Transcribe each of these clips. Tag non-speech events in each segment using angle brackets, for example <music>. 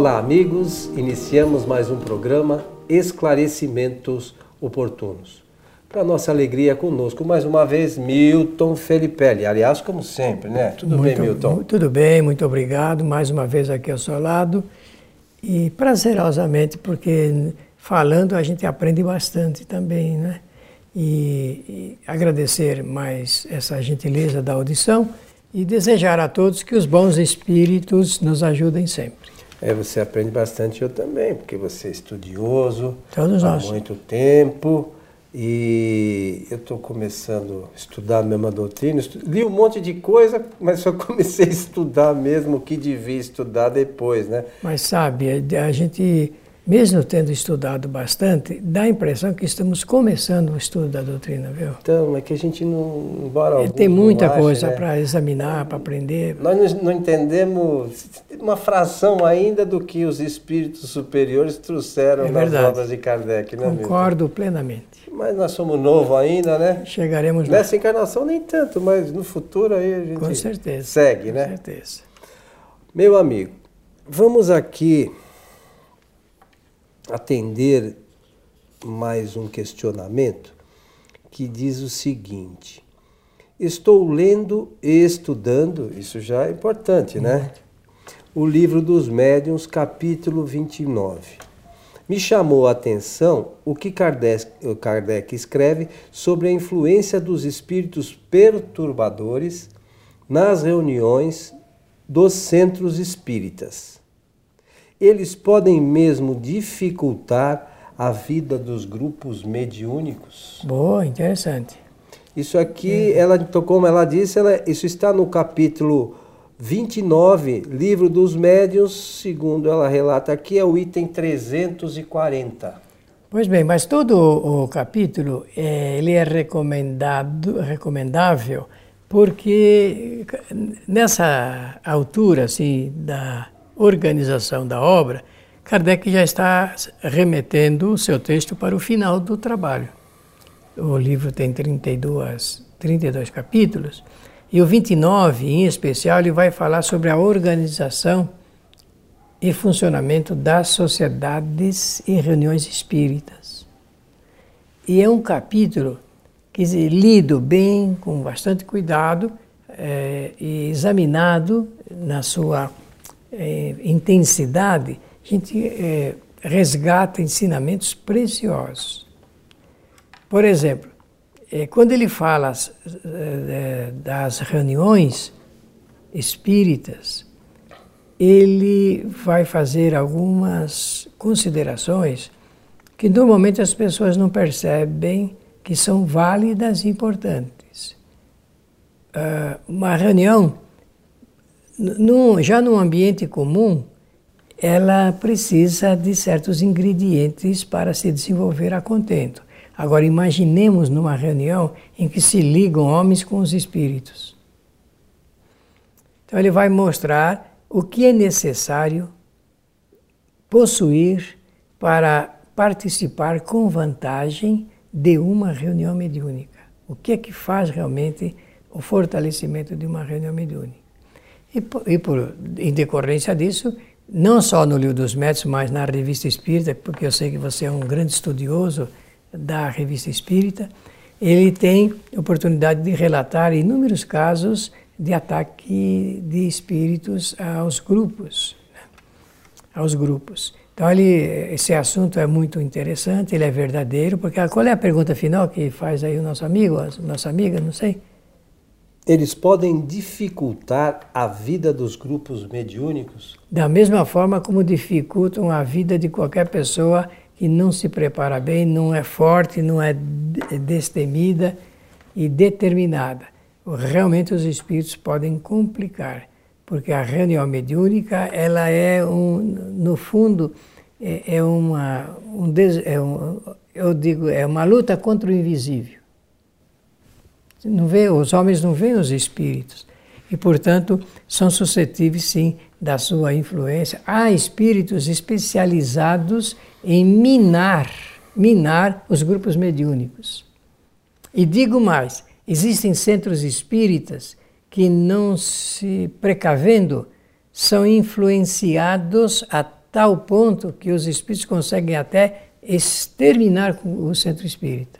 Olá, amigos. Iniciamos mais um programa Esclarecimentos Oportunos. Para nossa alegria, conosco mais uma vez Milton Felipelli. Aliás, como sempre, né? Tudo muito, bem, Milton? Tudo bem, muito obrigado. Mais uma vez aqui ao seu lado. E prazerosamente, porque falando a gente aprende bastante também, né? E, e agradecer mais essa gentileza da audição e desejar a todos que os bons espíritos nos ajudem sempre. É, você aprende bastante, eu também, porque você é estudioso Todos há nós. muito tempo e eu estou começando a estudar a mesma doutrina. Li um monte de coisa, mas só <laughs> comecei a estudar mesmo o que devia estudar depois, né? Mas sabe, a gente mesmo tendo estudado bastante, dá a impressão que estamos começando o estudo da doutrina, viu? Então, é que a gente não, embora Tem muita coisa né? para examinar, para aprender. Nós não entendemos uma fração ainda do que os espíritos superiores trouxeram é nas obras de Kardec, né? Concordo plenamente. Mas nós somos novos ainda, né? Chegaremos lá. Nessa encarnação nem tanto, mas no futuro aí a gente Com certeza. segue, né? Com certeza. Meu amigo, vamos aqui atender mais um questionamento que diz o seguinte: Estou lendo e estudando, isso já é importante, né? O livro dos médiuns, capítulo 29. Me chamou a atenção o que Kardec, Kardec escreve sobre a influência dos espíritos perturbadores nas reuniões dos centros espíritas eles podem mesmo dificultar a vida dos grupos mediúnicos? Boa, interessante. Isso aqui, ela, como ela disse, ela, isso está no capítulo 29, livro dos médiuns, segundo ela relata aqui, é o item 340. Pois bem, mas todo o capítulo é, ele é recomendado, recomendável porque nessa altura assim da organização da obra, Kardec já está remetendo o seu texto para o final do trabalho. O livro tem 32, 32 capítulos, e o 29, em especial, ele vai falar sobre a organização e funcionamento das sociedades e reuniões espíritas. E é um capítulo que, lido bem, com bastante cuidado, é, e examinado na sua é, intensidade, a gente é, resgata ensinamentos preciosos. Por exemplo, é, quando ele fala é, das reuniões espíritas, ele vai fazer algumas considerações que normalmente as pessoas não percebem que são válidas e importantes. Uh, uma reunião no, já no ambiente comum, ela precisa de certos ingredientes para se desenvolver a contento. Agora, imaginemos numa reunião em que se ligam homens com os espíritos. Então, ele vai mostrar o que é necessário possuir para participar com vantagem de uma reunião mediúnica. O que é que faz realmente o fortalecimento de uma reunião mediúnica? E, e por, em decorrência disso, não só no Livro dos Métodos, mas na Revista Espírita, porque eu sei que você é um grande estudioso da Revista Espírita, ele tem oportunidade de relatar inúmeros casos de ataque de espíritos aos grupos, né? aos grupos. Então ele, esse assunto é muito interessante, ele é verdadeiro, porque qual é a pergunta final que faz aí o nosso amigo, a nossa amiga, não sei? Eles podem dificultar a vida dos grupos mediúnicos? Da mesma forma como dificultam a vida de qualquer pessoa que não se prepara bem, não é forte, não é destemida e determinada. Realmente os espíritos podem complicar, porque a reunião mediúnica, ela é um, no fundo, é, é uma, um, é um, eu digo, é uma luta contra o invisível. Não vê, os homens não veem os espíritos e, portanto, são suscetíveis sim da sua influência. Há espíritos especializados em minar, minar os grupos mediúnicos. E digo mais, existem centros espíritas que não se precavendo são influenciados a tal ponto que os espíritos conseguem até exterminar o centro espírita.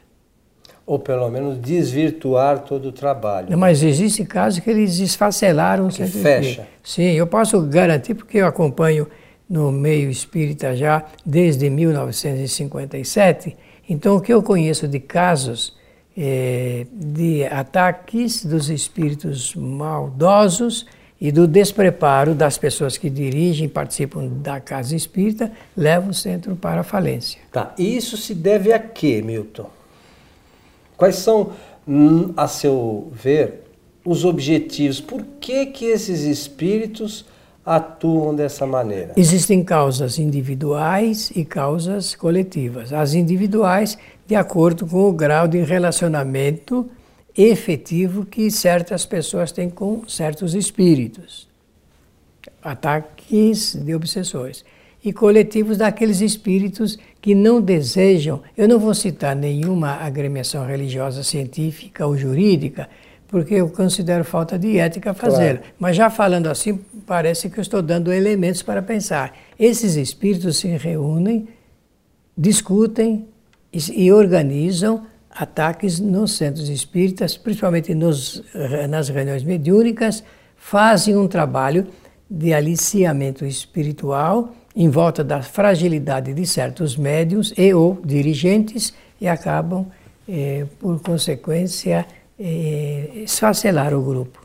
Ou pelo menos desvirtuar todo o trabalho. Mas existe casos que eles esfacelaram o centro fecha. espírita. Sim, eu posso garantir porque eu acompanho no meio espírita já desde 1957. Então, o que eu conheço de casos eh, de ataques dos espíritos maldosos e do despreparo das pessoas que dirigem participam da casa espírita, leva o centro para a falência. Tá, e isso se deve a quê, Milton? Quais são, hum, a seu ver, os objetivos? Por que, que esses espíritos atuam dessa maneira? Existem causas individuais e causas coletivas. As individuais, de acordo com o grau de relacionamento efetivo que certas pessoas têm com certos espíritos. Ataques de obsessores. E coletivos daqueles espíritos que não desejam. Eu não vou citar nenhuma agremiação religiosa, científica ou jurídica, porque eu considero falta de ética fazê-lo. Claro. Mas já falando assim, parece que eu estou dando elementos para pensar. Esses espíritos se reúnem, discutem e, e organizam ataques nos centros espíritas, principalmente nos, nas reuniões mediúnicas, fazem um trabalho de aliciamento espiritual em volta da fragilidade de certos médiums e ou dirigentes e acabam, eh, por consequência, eh, esfacelar o grupo.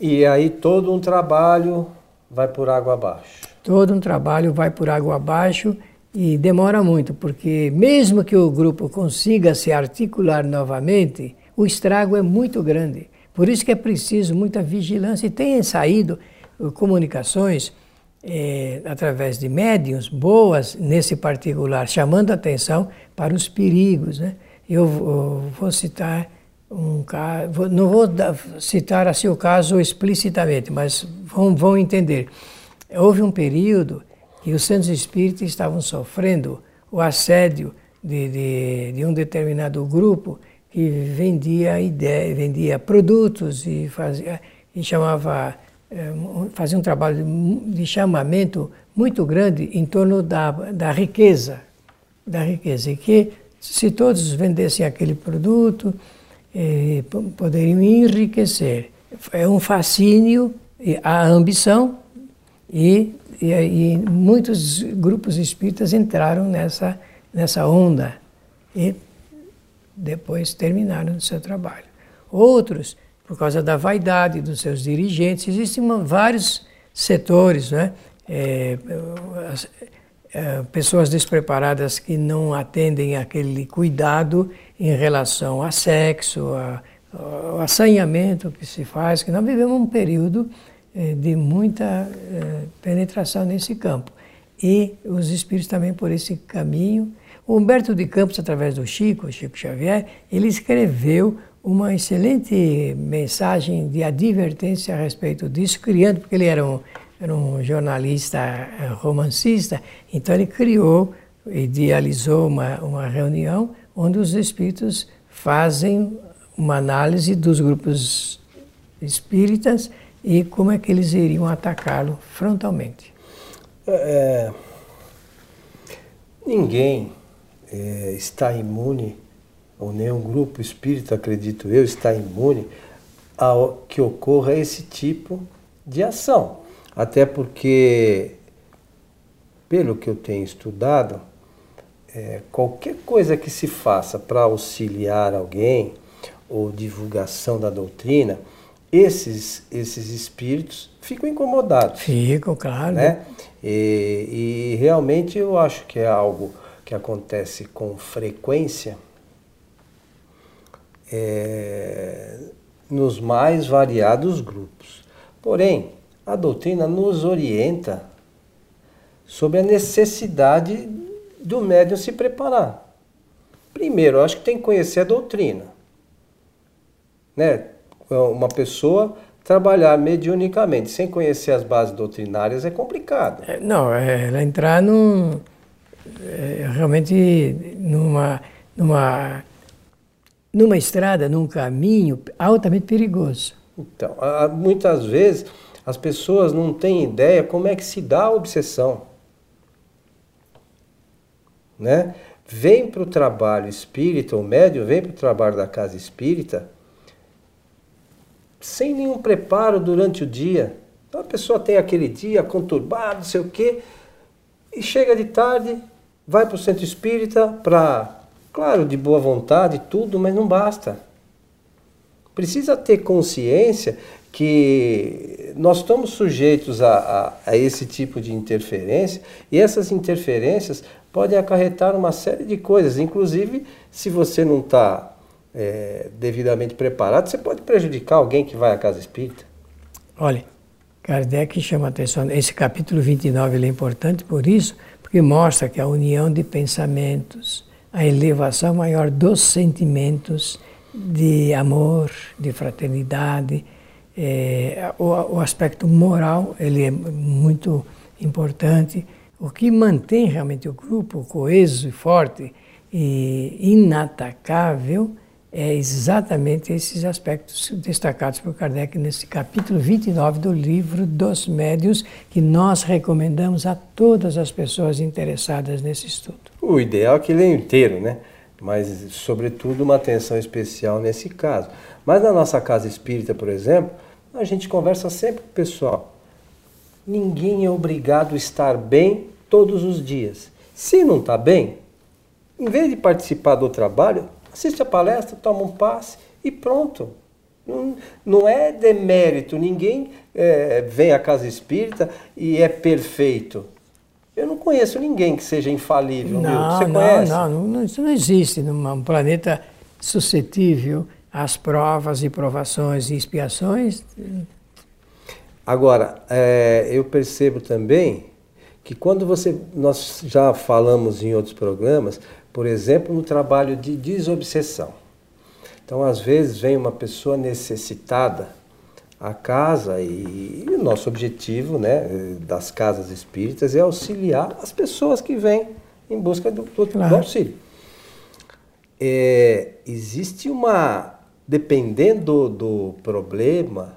E aí todo um trabalho vai por água abaixo. Todo um trabalho vai por água abaixo e demora muito, porque mesmo que o grupo consiga se articular novamente, o estrago é muito grande. Por isso que é preciso muita vigilância e tem saído uh, comunicações é, através de médiums boas nesse particular, chamando atenção para os perigos. Né? Eu, eu vou citar um caso, não vou citar assim o caso explicitamente, mas vão, vão entender. Houve um período e os centros espíritas estavam sofrendo o assédio de, de, de um determinado grupo que vendia ideia, vendia produtos e fazia e chamava eh, fazia um trabalho de chamamento muito grande em torno da, da riqueza, da riqueza e que se todos vendessem aquele produto eh, poderiam enriquecer. É um fascínio, a ambição e e, e muitos grupos espíritas entraram nessa, nessa onda e depois terminaram o seu trabalho. Outros, por causa da vaidade dos seus dirigentes, existem vários setores, né? É, as, é, pessoas despreparadas que não atendem aquele cuidado em relação a sexo, ao assanhamento que se faz, que nós vivemos um período é, de muita é, penetração nesse campo. E os espíritos também por esse caminho. Humberto de Campos, através do Chico, Chico Xavier, ele escreveu uma excelente mensagem de advertência a respeito disso, criando, porque ele era um, era um jornalista é, romancista, então ele criou, idealizou uma, uma reunião onde os espíritos fazem uma análise dos grupos espíritas e como é que eles iriam atacá-lo frontalmente. É, ninguém é, está imune, ou nenhum grupo espírita, acredito eu, está imune ao que ocorra esse tipo de ação. Até porque, pelo que eu tenho estudado, é, qualquer coisa que se faça para auxiliar alguém ou divulgação da doutrina, esses, esses espíritos ficam incomodados. Ficam, claro. Né? E, e realmente eu acho que é algo que acontece com frequência é, nos mais variados grupos. Porém, a doutrina nos orienta sobre a necessidade do médium se preparar. Primeiro, acho que tem que conhecer a doutrina. Né? uma pessoa trabalhar mediunicamente sem conhecer as bases doutrinárias é complicado. É, não, é, ela entrar num, é, realmente numa, numa, numa estrada, num caminho altamente perigoso. Então, muitas vezes As pessoas não têm ideia como é que se dá a obsessão. Né? Vem para o trabalho espírita, o médium vem para o trabalho da casa espírita sem nenhum preparo durante o dia. Então a pessoa tem aquele dia conturbado, não sei o quê, e chega de tarde, vai para o centro espírita para, claro, de boa vontade, tudo, mas não basta. Precisa ter consciência que nós estamos sujeitos a, a, a, esse tipo de interferência e essas interferências podem acarretar uma série de coisas, inclusive se você não está é, devidamente preparado, você pode prejudicar alguém que vai à casa espírita. Olha, Kardec chama atenção, esse capítulo 29 é importante por isso, porque mostra que a união de pensamentos, a elevação maior dos sentimentos de amor, de fraternidade, é, o, o, aspecto moral ele é muito importante. O que mantém realmente o grupo coeso e forte e inatacável é exatamente esses aspectos destacados por Kardec nesse capítulo 29 do livro dos Médios, que nós recomendamos a todas as pessoas interessadas nesse estudo. O ideal é que leia inteiro, né? Mas, sobretudo, uma atenção especial nesse caso. Mas na nossa casa espírita, por exemplo, a gente conversa sempre com o pessoal. Ninguém é obrigado a estar bem todos os dias. Se não está bem, em vez de participar do trabalho, assiste a palestra, toma um passe e pronto. Não, não é demérito, ninguém é, vem à casa espírita e é perfeito. Eu não conheço ninguém que seja infalível. Não, Você não, conhece? Não, não, isso não existe num planeta suscetível às provas e provações e expiações. Agora, é, eu percebo também que quando você, nós já falamos em outros programas, por exemplo, no trabalho de desobsessão. Então, às vezes, vem uma pessoa necessitada à casa e, e o nosso objetivo né, das casas espíritas é auxiliar as pessoas que vêm em busca do, do, claro. do auxílio. É, existe uma. Dependendo do problema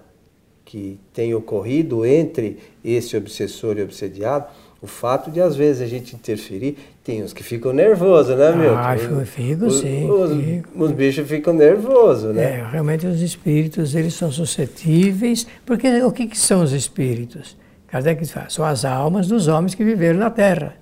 que tem ocorrido entre esse obsessor e obsediado, o fato de às vezes a gente interferir, tem uns que ficam nervosos, né, meu? Ah, eu fico os, sim. Os, fico. os, bichos ficam nervosos, né? É, realmente os espíritos, eles são suscetíveis, porque o que, que são os espíritos? Kardec fala, são as almas dos homens que viveram na Terra.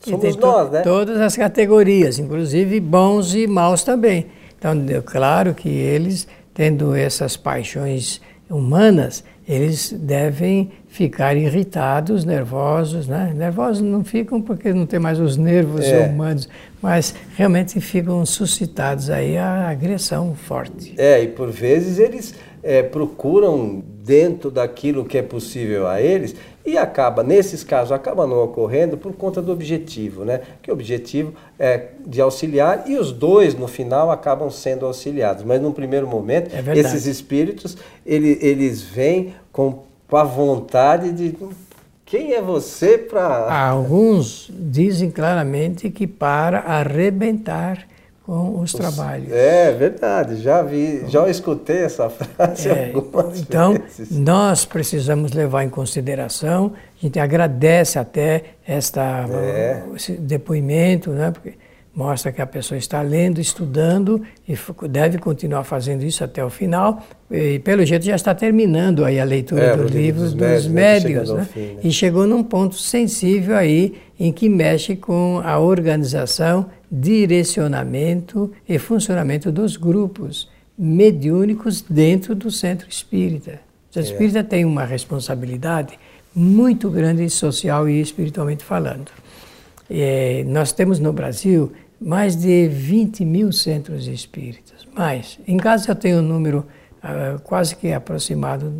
Somos nós, né? Todas as categorias, inclusive bons e maus também. Então, claro que eles, tendo essas paixões humanas, eles devem ficar irritados, nervosos, né? Nervosos não ficam porque não tem mais os nervos é. humanos, mas realmente ficam suscitados aí a agressão forte. É, e por vezes eles é, procuram dentro daquilo que é possível a eles e acaba, nesses casos, acaba não ocorrendo por conta do objetivo, né? Que o objetivo é de auxiliar e os dois, no final, acabam sendo auxiliados. Mas num primeiro momento, é esses espíritos, ele, eles vêm com com a vontade de. Quem é você para. Alguns dizem claramente que para arrebentar com os, os trabalhos. É verdade, já vi, já escutei essa <laughs> frase é, algumas então, vezes. Nós precisamos levar em consideração, a gente agradece até esta, é. esse depoimento, né? Porque mostra que a pessoa está lendo, estudando e deve continuar fazendo isso até o final. E pelo jeito já está terminando aí a leitura é, do livro dos, dos médios, né? fim, né? e chegou num ponto sensível aí em que mexe com a organização, direcionamento e funcionamento dos grupos mediúnicos dentro do centro espírita. O centro é. espírita tem uma responsabilidade muito grande social e espiritualmente falando. É, nós temos no Brasil mais de 20 mil centros espíritas. Mais. Em casa eu tenho um número uh, quase que aproximado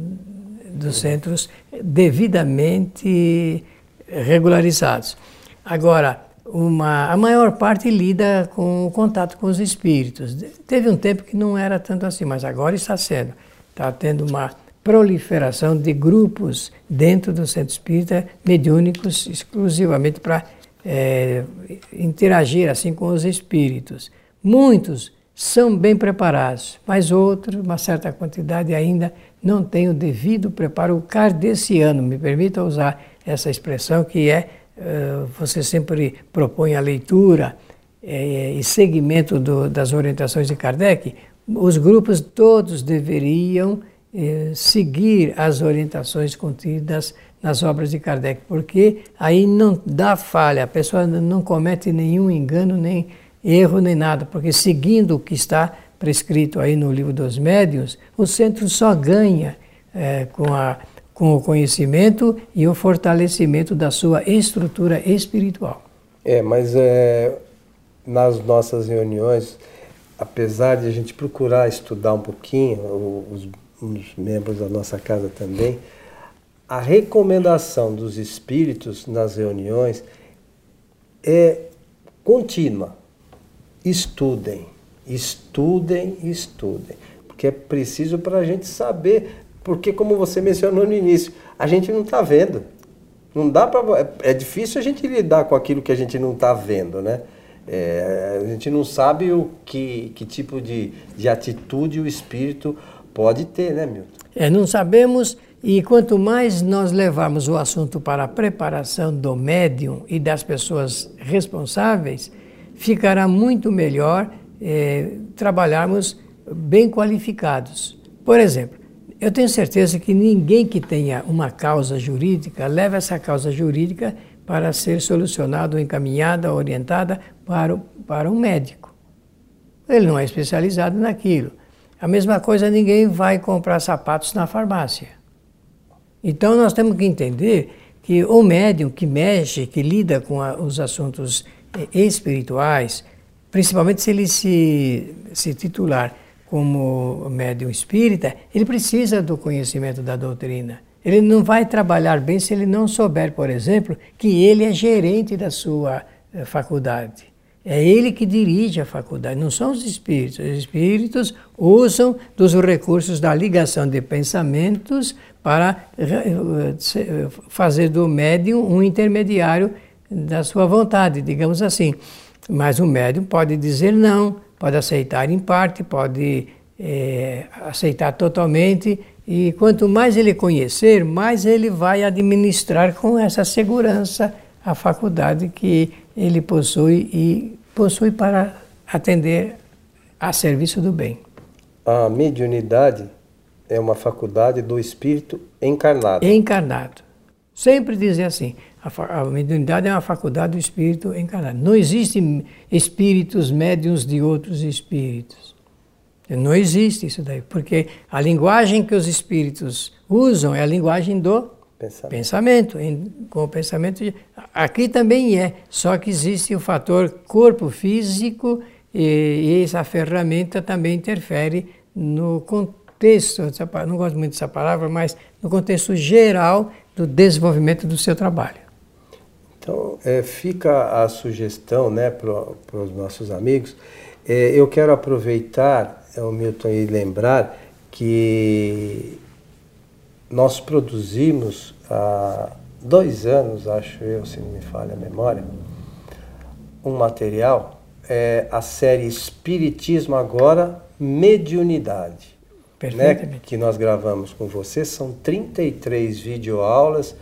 dos centros devidamente regularizados. Agora, uma, a maior parte lida com o contato com os espíritos. Teve um tempo que não era tanto assim, mas agora está sendo. Está tendo uma proliferação de grupos dentro do centro espírita mediúnicos exclusivamente para é, interagir assim com os espíritos. Muitos são bem preparados, mas outros, uma certa quantidade ainda não têm o devido preparo kardeciano, me permita usar essa expressão que é, uh, você sempre propõe a leitura eh, e seguimento do, das orientações de Kardec, os grupos todos deveriam eh, seguir as orientações contidas nas obras de Kardec, porque aí não dá falha, a pessoa não comete nenhum engano, nem erro, nem nada, porque seguindo o que está prescrito aí no livro dos médiuns, o centro só ganha é, com, a, com o conhecimento e o fortalecimento da sua estrutura espiritual. É, mas é, nas nossas reuniões, apesar de a gente procurar estudar um pouquinho, os, os membros da nossa casa também, a recomendação dos espíritos nas reuniões é contínua. Estudem, estudem, estudem. Porque é preciso para a gente saber. Porque, como você mencionou no início, a gente não está vendo. Não dá para. É, é difícil a gente lidar com aquilo que a gente não está vendo, né? É, a gente não sabe o que, que tipo de, de atitude o espírito pode ter, né, Milton? É, não sabemos e quanto mais nós levarmos o assunto para a preparação do médium e das pessoas responsáveis, ficará muito melhor eh, trabalharmos bem qualificados. Por exemplo, eu tenho certeza que ninguém que tenha uma causa jurídica leva essa causa jurídica para ser solucionada, encaminhada, orientada para, o, para um médico. Ele não é especializado naquilo. A mesma coisa, ninguém vai comprar sapatos na farmácia. Então nós temos que entender que o médium que mexe, que lida com a, os assuntos eh, espirituais, principalmente se ele se, se titular como médium espírita, ele precisa do conhecimento da doutrina. Ele não vai trabalhar bem se ele não souber, por exemplo, que ele é gerente da sua eh, faculdade. É ele que dirige a faculdade, não são os espíritos. Os espíritos usam dos recursos da ligação de pensamentos para eh, fazer do médium um intermediário da sua vontade, digamos assim. Mas o médium pode dizer não, pode aceitar em parte, pode é, aceitar totalmente, e quanto mais ele conhecer, mais ele vai administrar com essa segurança a faculdade que ele possui e possui para atender a serviço do bem. A mediunidade é uma faculdade do espírito encarnado. Encarnado. Sempre dizer assim, a, a mediunidade é uma faculdade do espírito encarnado. Não existem espíritos médiums de outros espíritos. Não existe isso daí, porque a linguagem que os espíritos usam é a linguagem do Pensamento. pensamento em, com o pensamento. De, aqui também é, só que existe o fator corpo físico e, e essa ferramenta também interfere no contexto, não gosto muito dessa palavra, mas no contexto geral do desenvolvimento do seu trabalho. Então, é, fica a sugestão né, para os nossos amigos. É, eu quero aproveitar, é, o Milton, e lembrar que nós produzimos há dois anos, acho eu, se não me falha a memória, um material, é a série Espiritismo Agora, Mediunidade. Né, que nós gravamos com você, são 33 videoaulas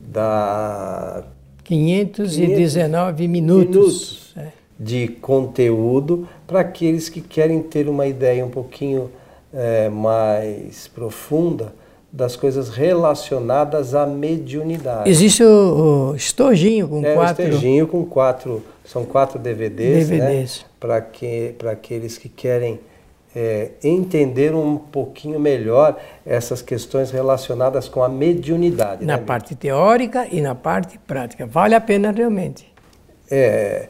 da 519 minutos, minutos é. de conteúdo para aqueles que querem ter uma ideia um pouquinho é, mais profunda das coisas relacionadas à mediunidade. Existe o, o estojinho com é, quatro. O estojinho com quatro, são quatro DVDs, DVDs. Né? para que, para aqueles que querem é, entender um pouquinho melhor essas questões relacionadas com a mediunidade. Na né, parte teórica e na parte prática. Vale a pena realmente. É,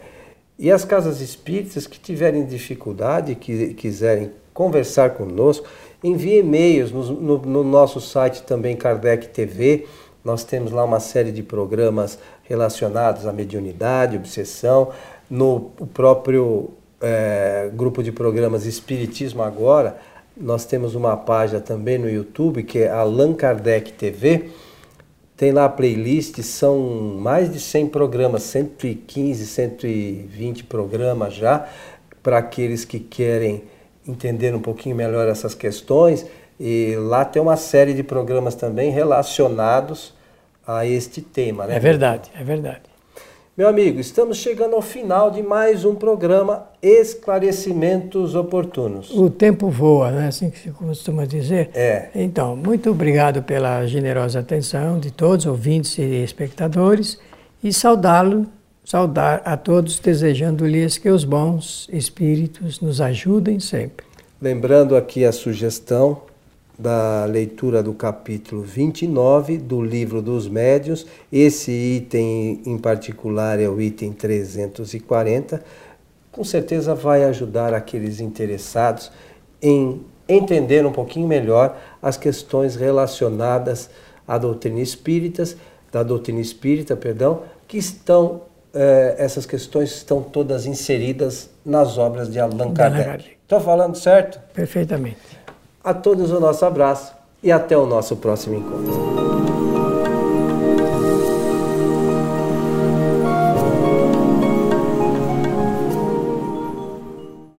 e as casas espíritas que tiverem dificuldade, que quiserem conversar conosco, envie e-mails no, no, no, nosso site também Kardec TV. Nós temos lá uma série de programas relacionados à mediunidade, obsessão. No próprio é, grupo de programas Espiritismo Agora, nós temos uma página também no YouTube que é Allan Kardec TV. Tem lá a playlist, são mais de 100 programas, 115, 120 programas já, para aqueles que querem entender um pouquinho melhor essas questões, E lá tem uma série de programas também relacionados a este tema, né? É verdade, é verdade. Meu amigo, estamos chegando ao final de mais um programa Esclarecimentos Oportunos. O tempo voa, não é assim que se costuma dizer? É. Então, muito obrigado pela generosa atenção de todos, ouvintes e espectadores, e saudá-lo, saudar a todos, desejando-lhes que os bons espíritos nos ajudem sempre. Lembrando aqui a sugestão da leitura do capítulo 29 do Livro dos Médios. Esse item em particular é o item 340. Com certeza vai ajudar aqueles interessados em entender um pouquinho melhor as questões relacionadas à doutrina espírita, da doutrina espírita, perdão, que estão eh, essas questões estão todas inseridas nas obras de Allan Kardec. Estou falando certo? Perfeitamente. A todos o nosso abraço e até o nosso próximo encontro.